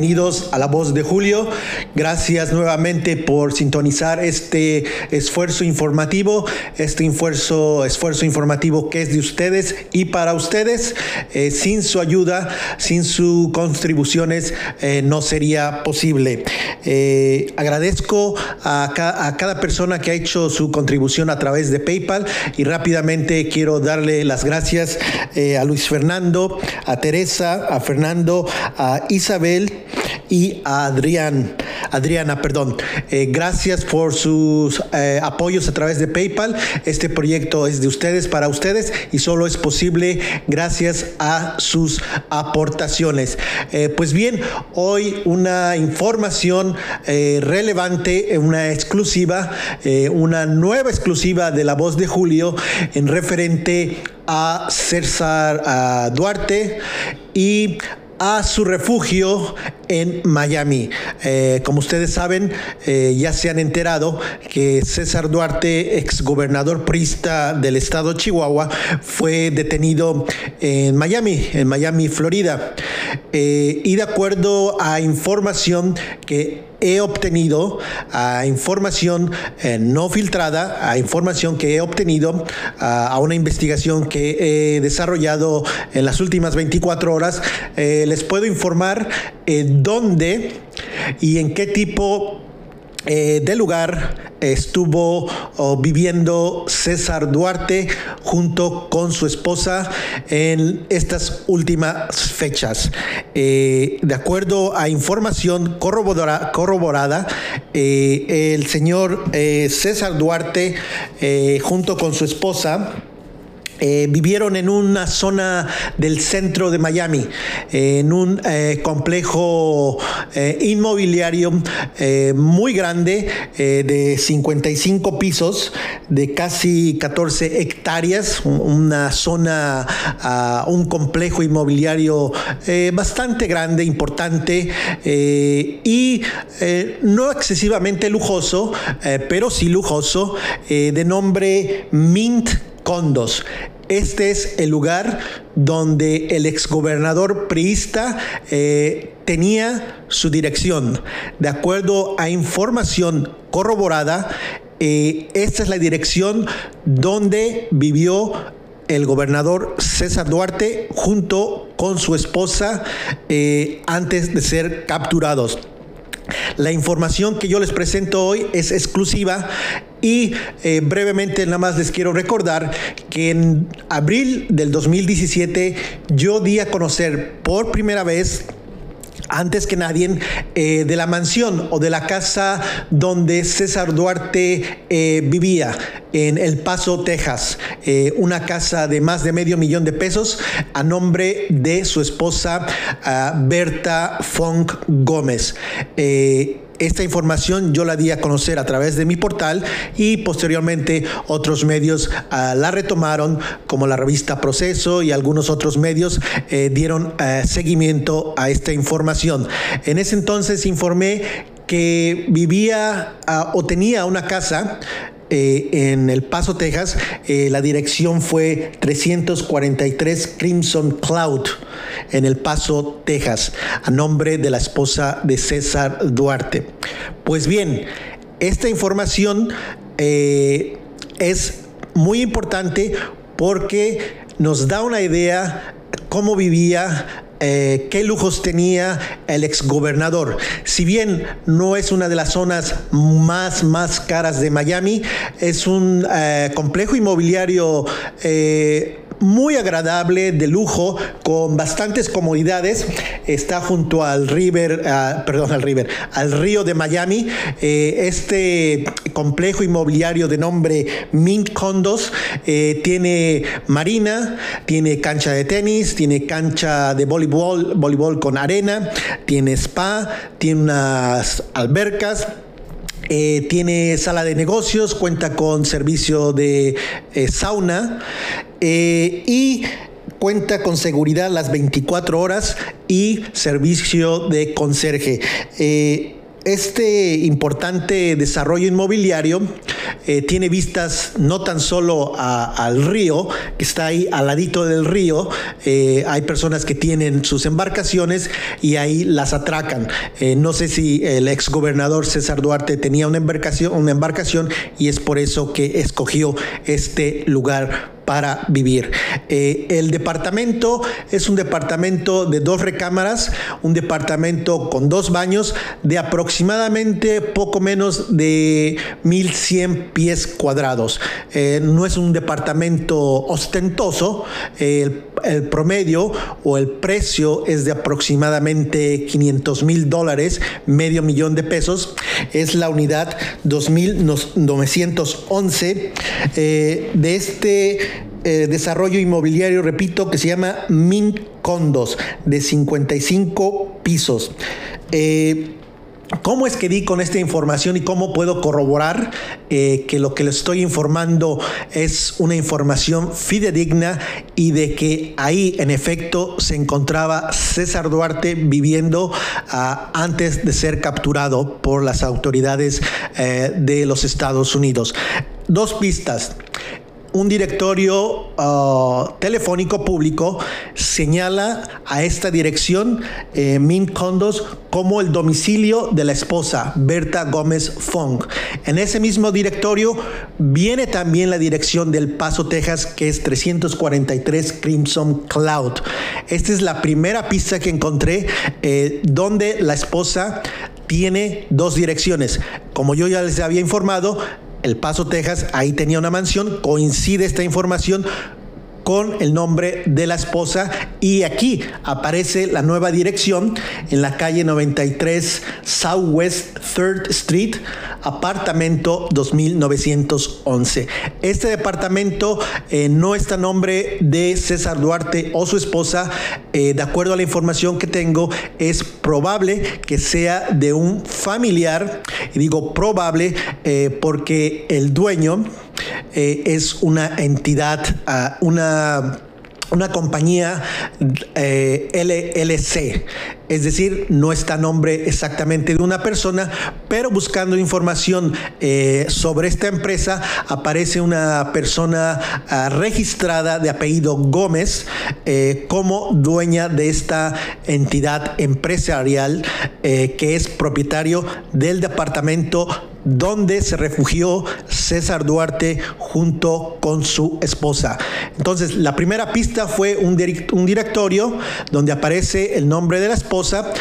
Bienvenidos a La Voz de Julio. Gracias nuevamente por sintonizar este esfuerzo informativo, este esfuerzo, esfuerzo informativo que es de ustedes y para ustedes. Eh, sin su ayuda, sin sus contribuciones, eh, no sería posible. Eh, agradezco a, a, cada persona que ha hecho su contribución a través de PayPal y rápidamente quiero darle las gracias a Luis Fernando, a Teresa, a Fernando, a Isabel y a Adrián, Adriana, perdón. Eh, gracias por sus eh, apoyos a través de PayPal. Este proyecto es de ustedes para ustedes y solo es posible gracias a sus aportaciones. Eh, pues bien, hoy una información relevante, una exclusiva, una nueva exclusiva de La Voz de Julio en referente a César Duarte y a su refugio en Miami. Eh, como ustedes saben, eh, ya se han enterado que César Duarte, exgobernador prista del estado de Chihuahua, fue detenido en Miami, en Miami, Florida. Eh, y de acuerdo a información que he obtenido a información eh, no filtrada, a información que he obtenido a una investigación que he desarrollado en las últimas 24 horas. Eh, les puedo informar dónde y en qué tipo eh, del lugar estuvo oh, viviendo César Duarte junto con su esposa en estas últimas fechas. Eh, de acuerdo a información corroborada, eh, el señor César Duarte junto con su esposa eh, vivieron en una zona del centro de Miami, en un eh, complejo eh, inmobiliario muy grande de 55 pisos, de casi 14 hectáreas, una zona, ah, un complejo inmobiliario bastante grande, importante y no excesivamente lujoso, pero sí lujoso, de nombre Mint Condos. Este es el lugar donde el exgobernador priista eh, tenía su dirección. De acuerdo a información corroborada, eh, esta es la dirección donde vivió el gobernador César Duarte junto con su esposa eh, antes de ser capturados. La información que yo les presento hoy es exclusiva y eh, brevemente nada más les quiero recordar que en abril del 2017 yo di a conocer por primera vez antes que nadie, eh, de la mansión o de la casa donde César Duarte eh, vivía en El Paso, Texas. Eh, una casa de más de medio millón de pesos a nombre de su esposa ah, Berta Funk Gómez. Esta información yo la di a conocer a través de mi portal y posteriormente otros medios uh, la retomaron, como la revista Proceso y algunos otros medios eh, dieron uh, seguimiento a esta información. En ese entonces informé que vivía uh, o tenía una casa eh, en El Paso, Texas, eh, la dirección fue 343 Crimson Cloud en El Paso, Texas, a nombre de la esposa de César Duarte. Pues bien, esta información eh, es muy importante porque nos da una idea cómo vivía eh, qué lujos tenía el exgobernador. Si bien no es una de las zonas más, más caras de Miami, es un eh, complejo inmobiliario eh, muy agradable, de lujo, con bastantes comodidades. Está junto al River, uh, perdón, al River, al río de Miami. Este complejo inmobiliario de nombre Mint Condos eh, tiene marina, tiene cancha de tenis, tiene cancha de voleibol, voleibol con arena, tiene spa, tiene unas albercas eh, tiene sala de negocios, cuenta con servicio de eh, sauna y cuenta con seguridad las 24 horas y servicio de conserje. Este importante desarrollo inmobiliario eh, tiene vistas no tan solo al río, que está ahí al ladito del río, eh, hay personas que tienen sus embarcaciones y ahí las atracan. Eh, no sé si el ex gobernador César Duarte tenía una embarcación, una embarcación y es por eso que escogió este lugar para vivir. Eh, el departamento es un departamento de dos recámaras, un departamento con dos baños de aproximadamente poco menos de 1100 pies cuadrados. Eh, no es un departamento ostentoso. el, el promedio o el precio es de aproximadamente 500 mil dólares, medio millón de pesos. Es la unidad 2911 eh, de este eh, desarrollo inmobiliario, repito, que se llama Min Condos, de 55 pisos. Eh, ¿Cómo es que di con esta información y cómo puedo corroborar eh, que lo que le estoy informando es una información fidedigna y de que ahí en efecto se encontraba César Duarte viviendo ah, antes de ser capturado por las autoridades de los Estados Unidos? Dos pistas un directorio uh, telefónico público señala a esta dirección eh, Min Condos como el domicilio de la esposa Berta Gómez Fong. En ese mismo directorio viene también la dirección del Paso, Texas, que es 343 Crimson Cloud. Esta es la primera pista que encontré eh, donde la esposa tiene dos direcciones. Como yo ya les había informado, el Paso, Texas, ahí tenía una mansión, coincide esta información con el nombre de la esposa. Y aquí aparece la nueva dirección en la calle 93 Southwest 3rd Street, apartamento 2911. Este departamento eh, no está a nombre de César Duarte o su esposa, eh, de acuerdo a la información que tengo, es probable que sea de un familiar, y digo probable eh, porque el dueño, eh, es una entidad, ah, una una compañía eh, LLC, es decir, no está nombre exactamente de una persona, pero buscando información eh, sobre esta empresa aparece una persona ah, registrada de apellido Gómez como dueña de esta entidad empresarial que es propietario del departamento donde se refugió César Duarte junto con su esposa. Entonces, la primera pista fue un, directorio donde aparece el nombre de la esposa,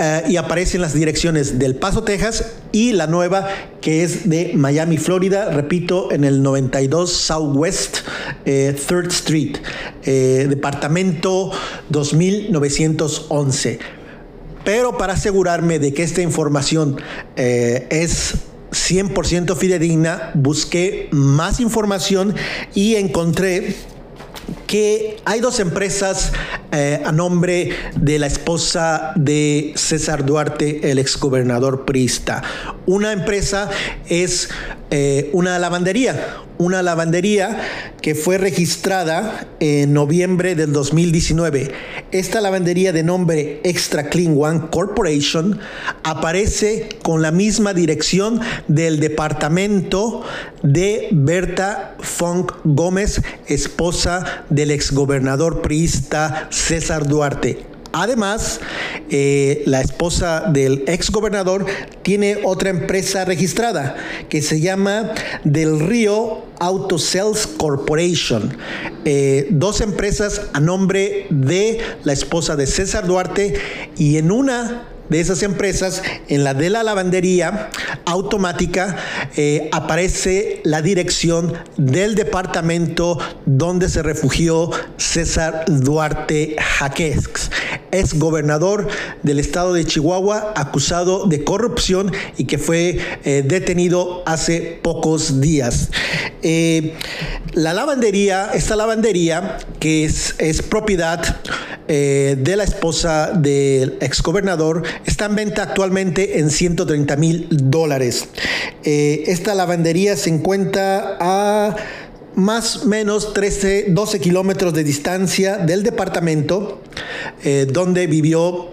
eh, y aparecen las direcciones del Paso, Texas y la nueva que es de Miami, Florida, repito, en el 92 Southwest 3rd eh, Street, eh, departamento 2911. Pero para asegurarme de que esta información es 100% fidedigna, busqué más información y encontré que hay dos empresas eh, a nombre de la esposa de César Duarte, el exgobernador priista. Una empresa es eh, una lavandería, una lavandería que fue registrada en noviembre del 2019. Esta lavandería de nombre Extra Clean One Corporation aparece con la misma dirección del departamento de Berta Funk Gómez, esposa del exgobernador priista César Duarte. Además, eh, la esposa del ex gobernador tiene otra empresa registrada que se llama Del Río Auto Sales Corporation. Eh, dos empresas a nombre de la esposa de César Duarte y en una de esas empresas, en la de la lavandería automática, eh, aparece la dirección del departamento donde se refugió César Duarte Jaques, ex gobernador del estado de Chihuahua, acusado de corrupción y que fue eh, detenido hace pocos días. Eh, la lavandería, esta lavandería, que es, es propiedad de la esposa del exgobernador, está en venta actualmente en 130 mil dólares. Eh, esta lavandería se encuentra a más o menos 13, 12 kilómetros de distancia del departamento eh, donde vivió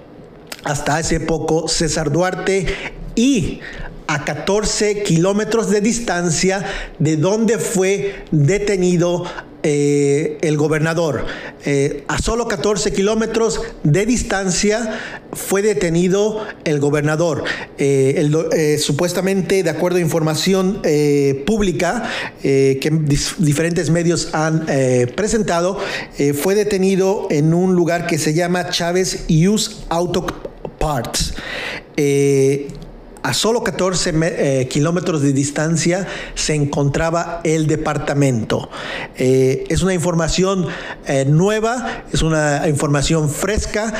hasta hace poco César Duarte y a 14 kilómetros de distancia de donde fue detenido eh, el gobernador. Eh, a solo 14 kilómetros de distancia fue detenido el gobernador. Eh, supuestamente, de acuerdo a información pública que diferentes medios han presentado, fue detenido en un lugar que se llama Chávez Use Auto Parts a solo 14 eh, kilómetros de distancia se encontraba el departamento. Eh, es una información eh, nueva, es una información fresca,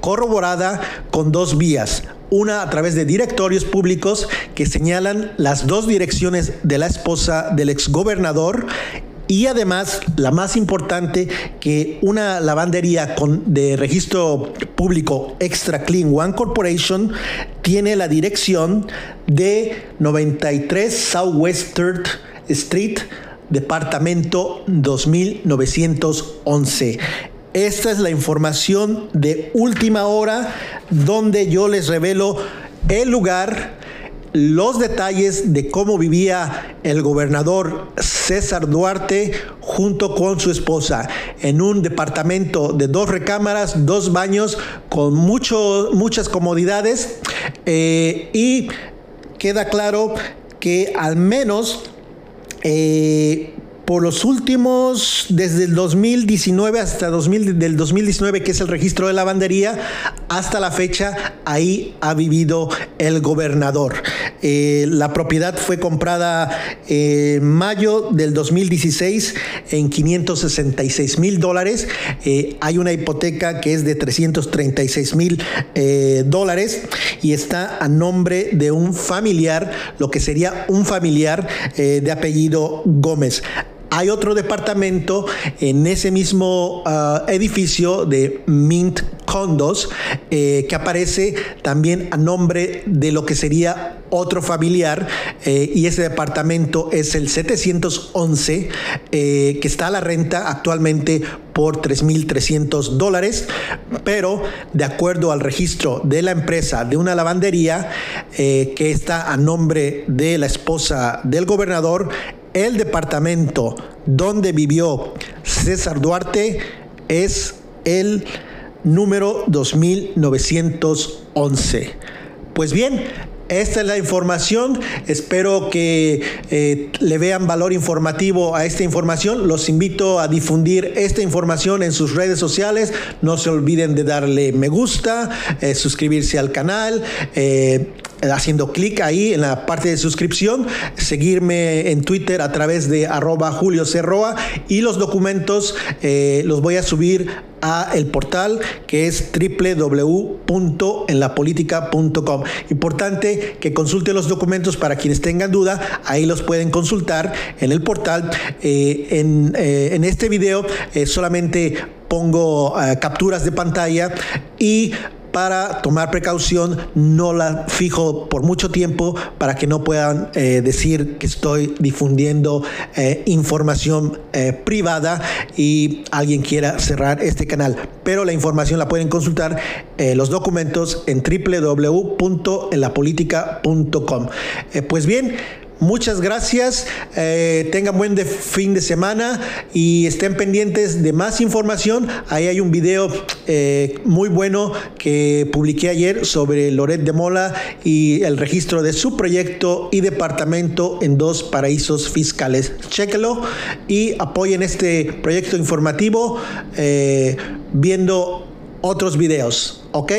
corroborada con dos vías una a través de directorios públicos que señalan las dos direcciones de la esposa del exgobernador y además, la más importante, que una lavandería con, de registro público Extra Clean One Corporation tiene la dirección de 93 Southwest Street, departamento 2911. Esta es la información de última hora donde yo les revelo el lugar, los detalles de cómo vivía el gobernador César Duarte junto con su esposa. En un departamento de dos recámaras, dos baños, con mucho, muchas comodidades. Eh, y queda claro que al menos eh, por los últimos, desde el 2019 hasta 2000, del 2019, que es el registro de lavandería, hasta la fecha, ahí ha vivido el gobernador. Eh, la propiedad fue comprada en mayo del 2016 en 566 mil dólares. Eh, hay una hipoteca que es de 336 mil eh, dólares y está a nombre de un familiar, lo que sería un familiar de apellido Gómez. Hay otro departamento en ese mismo ah, edificio de Mint Condos eh, que aparece también a nombre de lo que sería otro familiar eh, y ese departamento es el 711 eh, que está a la renta actualmente por 3.300 dólares, pero de acuerdo al registro de la empresa de una lavandería que está a nombre de la esposa del gobernador, el departamento donde vivió César Duarte es el número 2911. Pues bien, esta es la información. Espero que eh, le vean valor informativo a esta información. Los invito a difundir esta información en sus redes sociales. No se olviden de darle me gusta, eh, suscribirse al canal. Eh, haciendo clic ahí en la parte de suscripción, seguirme en Twitter a través de arroba Julio Cerroa y los documentos eh, los voy a subir a el portal que es www.enlapolitica.com. Importante que consulte los documentos para quienes tengan duda, ahí los pueden consultar en el portal. Eh, en, eh, en, este video solamente pongo capturas de pantalla y para tomar precaución, no la fijo por mucho tiempo para que no puedan eh, decir que estoy difundiendo eh, información eh, privada y alguien quiera cerrar este canal. Pero la información la pueden consultar los documentos en www.enlapolitica.com. pues bien, Muchas gracias, eh, tengan buen fin de semana y estén pendientes de más información. Ahí hay un video eh, muy bueno que publiqué ayer sobre Loret de Mola y el registro de su proyecto y departamento en dos paraísos fiscales. Chéquelo y apoyen este proyecto informativo eh, viendo otros videos. ¿Ok?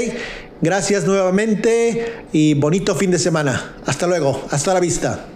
Gracias nuevamente y bonito fin de semana. Hasta luego. Hasta la vista.